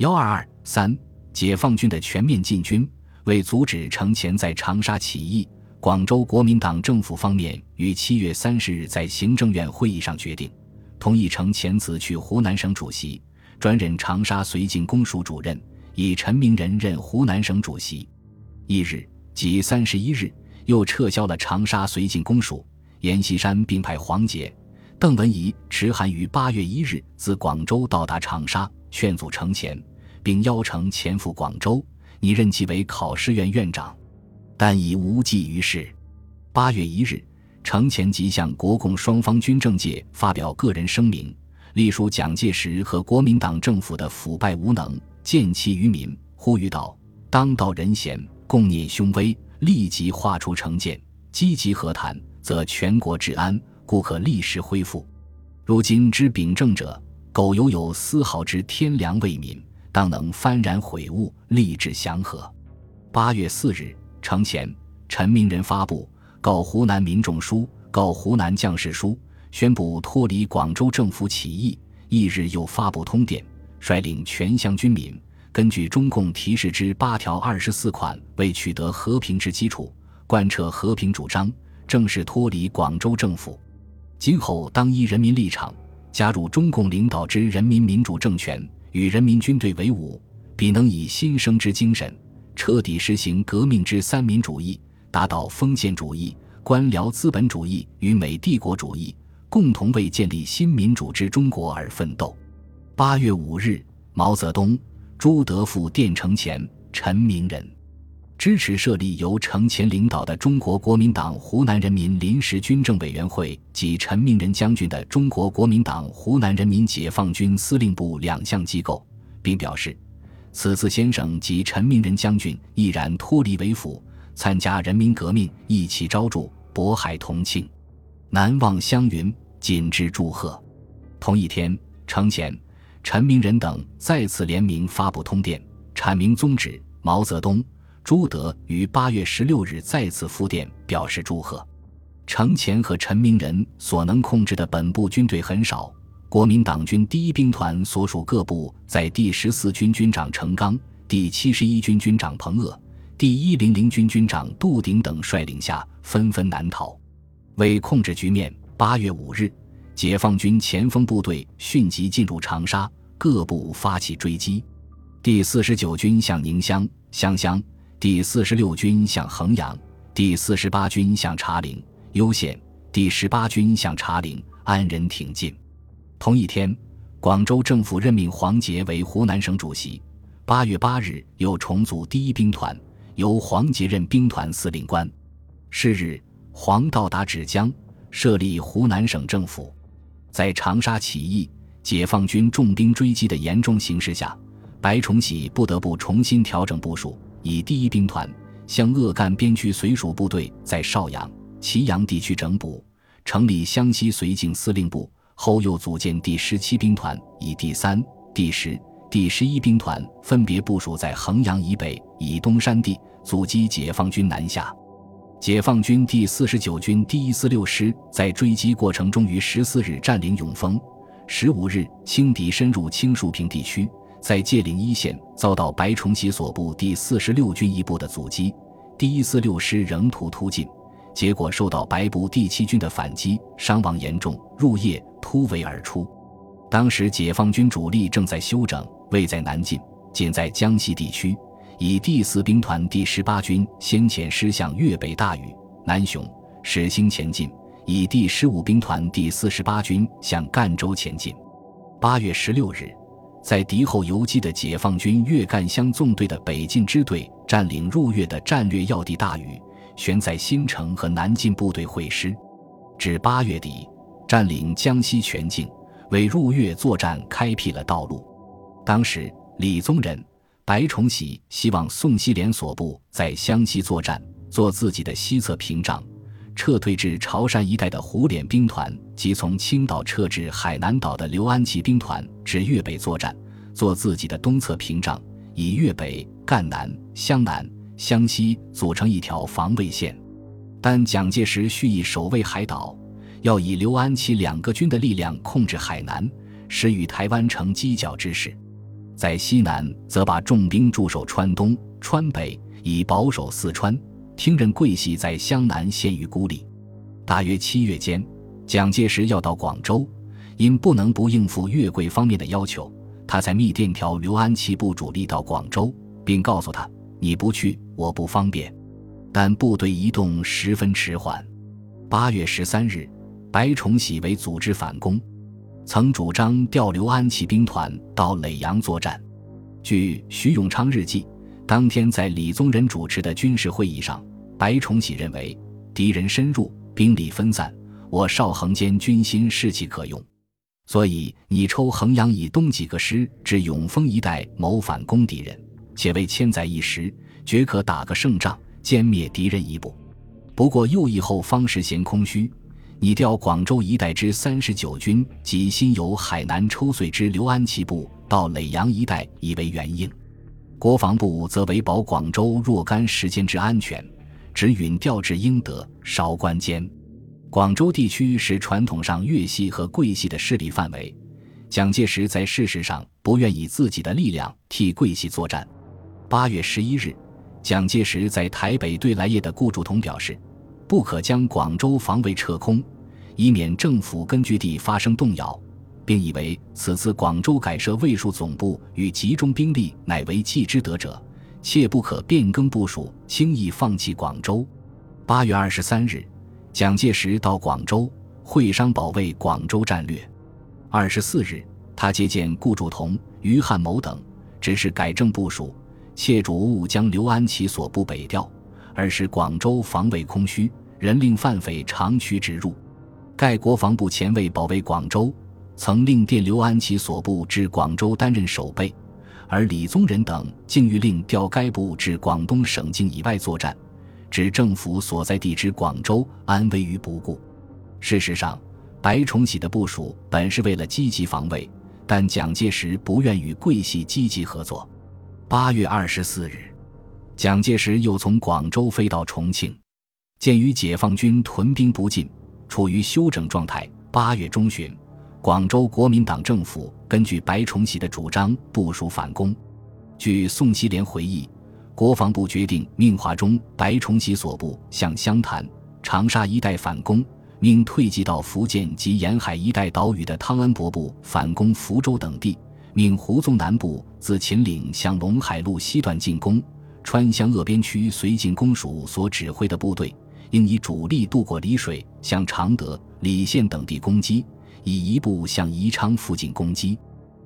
幺二二三，解放军的全面进军，为阻止程潜在长沙起义，广州国民党政府方面于七月三十日在行政院会议上决定，同意程潜辞去湖南省主席，专任长沙绥靖公署主任，以陈明仁任湖南省主席。翌日，即三十一日，又撤销了长沙绥靖公署。阎锡山并派黄杰、邓文仪持函于八月一日自广州到达长沙，劝阻程潜，并邀程潜赴广州，拟任其为考试院院长，但已无济于事。八月一日，程潜即向国共双方军政界发表个人声明，隶属蒋介石和国民党政府的腐败无能、见其于民，呼吁道：“当道人贤，共念凶危，立即划出成见，积极和谈。”则全国治安，故可立时恢复。如今之秉政者，苟犹有丝毫之天良为民，当能幡然悔悟，立志祥和。八月四日，程潜、陈明仁发布《告湖南民众书》《告湖南将士书》，宣布脱离广州政府起义。翌日又发布通电，率领全乡军民，根据中共提示之八条二十四款，为取得和平之基础，贯彻和平主张。正式脱离广州政府，今后当依人民立场，加入中共领导之人民民主政权，与人民军队为伍，必能以新生之精神，彻底实行革命之三民主义，达到封建主义、官僚资本主义与美帝国主义，共同为建立新民主之中国而奋斗。八月五日，毛泽东、朱德复电程前、陈明仁。支持设立由程潜领导的中国国民党湖南人民临时军政委员会及陈明仁将军的中国国民党湖南人民解放军司令部两项机构，并表示，此次先生及陈明仁将军毅然脱离为辅，参加人民革命，一起招祝，渤海同庆，难忘湘云，谨致祝贺。同一天，程潜、陈明仁等再次联名发布通电，阐明宗旨。毛泽东。朱德于八月十六日再次复电表示祝贺。程潜和陈明仁所能控制的本部军队很少，国民党军第一兵团所属各部在第十四军军长程刚、第七十一军军长彭鄂、第一零零军军长杜鼎等率领下纷纷南逃。为控制局面，八月五日，解放军前锋部队迅即进入长沙，各部发起追击。第四十九军向宁乡、湘乡。第四十六军向衡阳，第四十八军向茶陵、攸县，第十八军向茶陵、安仁挺进。同一天，广州政府任命黄杰为湖南省主席。八月八日，又重组第一兵团，由黄杰任兵团司令官。是日，黄到达芷江，设立湖南省政府。在长沙起义、解放军重兵追击的严重形势下，白崇禧不得不重新调整部署。以第一兵团向鄂赣边区绥属部队在邵阳、祁阳地区整补，成立湘西绥靖司令部。后又组建第十七兵团，以第三、第十、第十一兵团分别部署在衡阳以北、以东山地，阻击解放军南下。解放军第四十九军第一四六师在追击过程中，于十四日占领永丰，十五日轻敌深入青树坪地区。在界岭一线遭到白崇禧所部第四十六军一部的阻击，第一四六师仍图突进，结果受到白部第七军的反击，伤亡严重，入夜突围而出。当时解放军主力正在休整，未在南进，仅在江西地区。以第四兵团第十八军先遣师向粤北大屿、南雄、始兴前进，以第十五兵团第四十八军向赣州前进。八月十六日。在敌后游击的解放军粤赣湘纵队的北进支队占领入粤的战略要地大屿，悬在新城和南进部队会师，至八月底占领江西全境，为入粤作战开辟了道路。当时李宗仁、白崇禧希望宋希濂所部在湘西作战，做自己的西侧屏障。撤退至潮汕一带的胡琏兵团，即从青岛撤至海南岛的刘安琪兵团至粤北作战，做自己的东侧屏障，以粤北、赣南、湘南、湘西组成一条防卫线。但蒋介石蓄意守卫海岛，要以刘安琪两个军的力量控制海南，使与台湾成犄角之势。在西南则把重兵驻守川东、川北，以保守四川。听任桂系在湘南陷于孤立。大约七月间，蒋介石要到广州，因不能不应付粤桂方面的要求，他才密电调刘安琪部主力到广州，并告诉他：“你不去，我不方便。”但部队移动十分迟缓。八月十三日，白崇禧为组织反攻。曾主张调刘安琪兵团到耒阳作战。据徐永昌日记，当天在李宗仁主持的军事会议上，白崇禧认为敌人深入，兵力分散，我邵衡间军心士气可用，所以你抽衡阳以东几个师至永丰一带谋反攻敌人，且为千载一时，绝可打个胜仗，歼灭敌人一部。不过右翼后方时嫌空虚。你调广州一带之三十九军及新由海南抽穗之刘安琪部到耒阳一带，以为援应；国防部则为保广州若干时间之安全，只允调至英德、韶关间。广州地区是传统上粤系和桂系的势力范围。蒋介石在事实上不愿以自己的力量替桂系作战。八月十一日，蒋介石在台北对来业的顾祝同表示。不可将广州防卫撤空，以免政府根据地发生动摇，并以为此次广州改设卫戍总部与集中兵力乃为计之得者，切不可变更部署，轻易放弃广州。八月二十三日，蒋介石到广州会商保卫广州战略。二十四日，他接见顾祝同、于汉谋等，指示改正部署，切主勿将刘安琪所部北调，而使广州防卫空虚。人令犯匪长驱直入，盖国防部前卫保卫广州，曾令电刘安琪所部至广州担任守备，而李宗仁等竟欲令调该部至广东省境以外作战，指政府所在地之广州安危于不顾。事实上，白崇禧的部署本是为了积极防卫，但蒋介石不愿与桂系积极合作。八月二十四日，蒋介石又从广州飞到重庆。鉴于解放军屯兵不进，处于休整状态，八月中旬，广州国民党政府根据白崇禧的主张部署反攻。据宋希濂回忆，国防部决定命华中、白崇禧所部向湘潭、长沙一带反攻，命退迹到福建及沿海一带岛屿的汤恩伯部反攻福州等地，命胡宗南部自秦岭向陇海路西段进攻，川湘鄂边区绥靖公署所指挥的部队。应以主力渡过丽水，向常德、礼县等地攻击；以一部向宜昌附近攻击。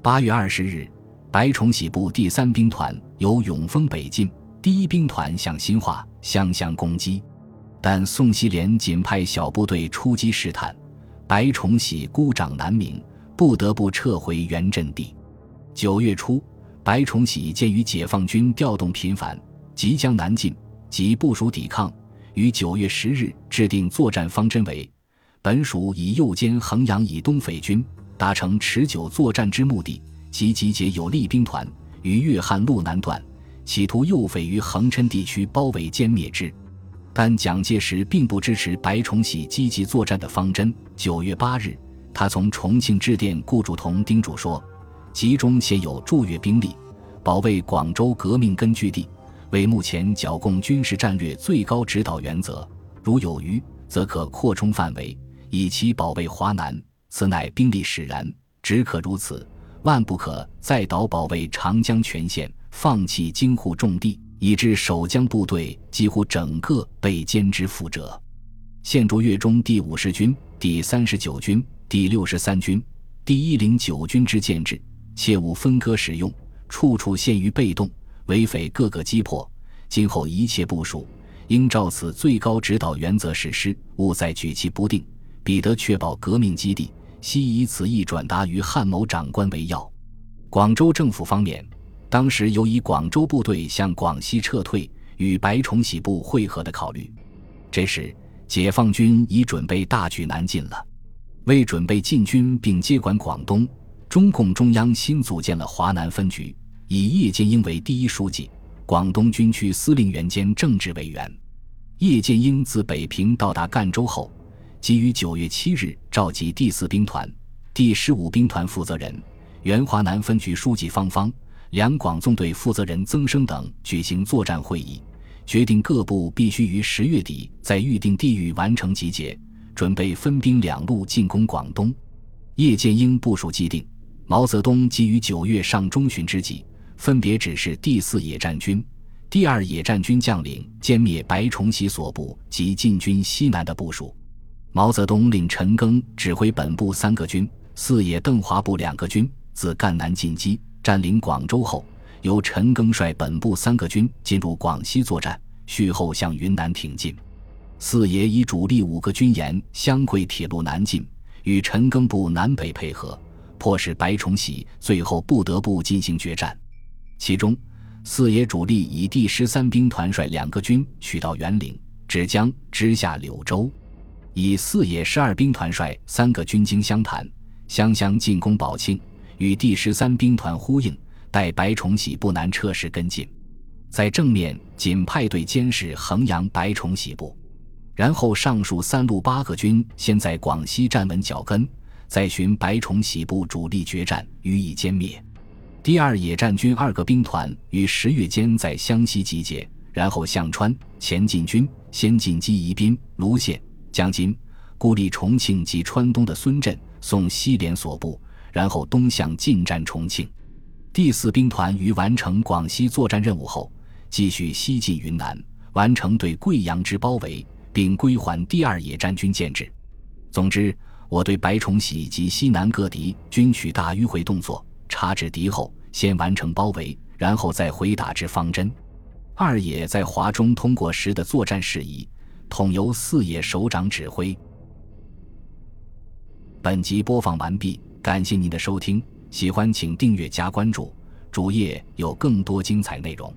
八月二十日，白崇禧部第三兵团由永丰北进，第一兵团向新化相相攻击，但宋希濂仅派小部队出击试探，白崇禧孤掌难鸣，不得不撤回原阵地。九月初，白崇禧鉴于解放军调动频繁，即将南进，即部署抵抗。于九月十日制定作战方针为：本属以右肩衡阳以东匪军，达成持久作战之目的，即集结有力兵团于粤汉路南段，企图诱匪于横琛地区包围歼灭之。但蒋介石并不支持白崇禧积极作战的方针。九月八日，他从重庆致电顾祝同，叮嘱说：集中现有驻粤兵力，保卫广州革命根据地。为目前剿共军事战略最高指导原则，如有余，则可扩充范围，以期保卫华南。此乃兵力使然，只可如此，万不可再倒保卫长江全线，放弃京沪重地，以致守江部队几乎整个被歼之覆辙。现驻粤中第五十军、第三十九军、第六十三军、第一零九军之建制，切勿分割使用，处处陷于被动。为匪各个击破，今后一切部署应照此最高指导原则实施，勿再举棋不定，彼得确保革命基地。悉以此意转达于汉某长官为要。广州政府方面，当时有以广州部队向广西撤退，与白崇禧部会合的考虑。这时，解放军已准备大举南进了。为准备进军并接管广东，中共中央新组建了华南分局。以叶剑英为第一书记，广东军区司令员兼政治委员。叶剑英自北平到达赣州后，即于九月七日召集第四兵团、第十五兵团负责人、原华南分局书记方方两广纵队负责人曾生等举行作战会议，决定各部必须于十月底在预定地域完成集结，准备分兵两路进攻广东。叶剑英部署既定，毛泽东即于九月上中旬之际，分别指示第四野战军、第二野战军将领歼灭白崇禧所部及进军西南的部署。毛泽东令陈赓指挥本部三个军、四野邓华部两个军自赣南进击。占领广州后，由陈赓率本部三个军进入广西作战，续后向云南挺进。四野以主力五个军沿湘桂铁路南进，与陈赓部南北配合，迫使白崇禧最后不得不进行决战。其中，四野主力以第十三兵团率两个军取到沅陵、芷江，直下柳州；以四野十二兵团率三个军经湘潭、湘乡进攻宝庆。与第十三兵团呼应，待白崇禧部南撤时跟进，在正面仅派队监视衡阳白崇禧部，然后上述三路八个军先在广西站稳脚跟，再寻白崇禧部主力决战，予以歼灭。第二野战军二个兵团于十月间在湘西集结，然后向川前进军，先进击宜宾、泸县、将今，孤立重庆及川东的孙震、送西联所部。然后东向进占重庆，第四兵团于完成广西作战任务后，继续西进云南，完成对贵阳之包围，并归还第二野战军建制。总之，我对白崇禧及西南各敌均取大迂回动作，察指敌后，先完成包围，然后再回打之方针。二野在华中通过时的作战事宜，统由四野首长指挥。本集播放完毕。感谢您的收听，喜欢请订阅加关注，主页有更多精彩内容。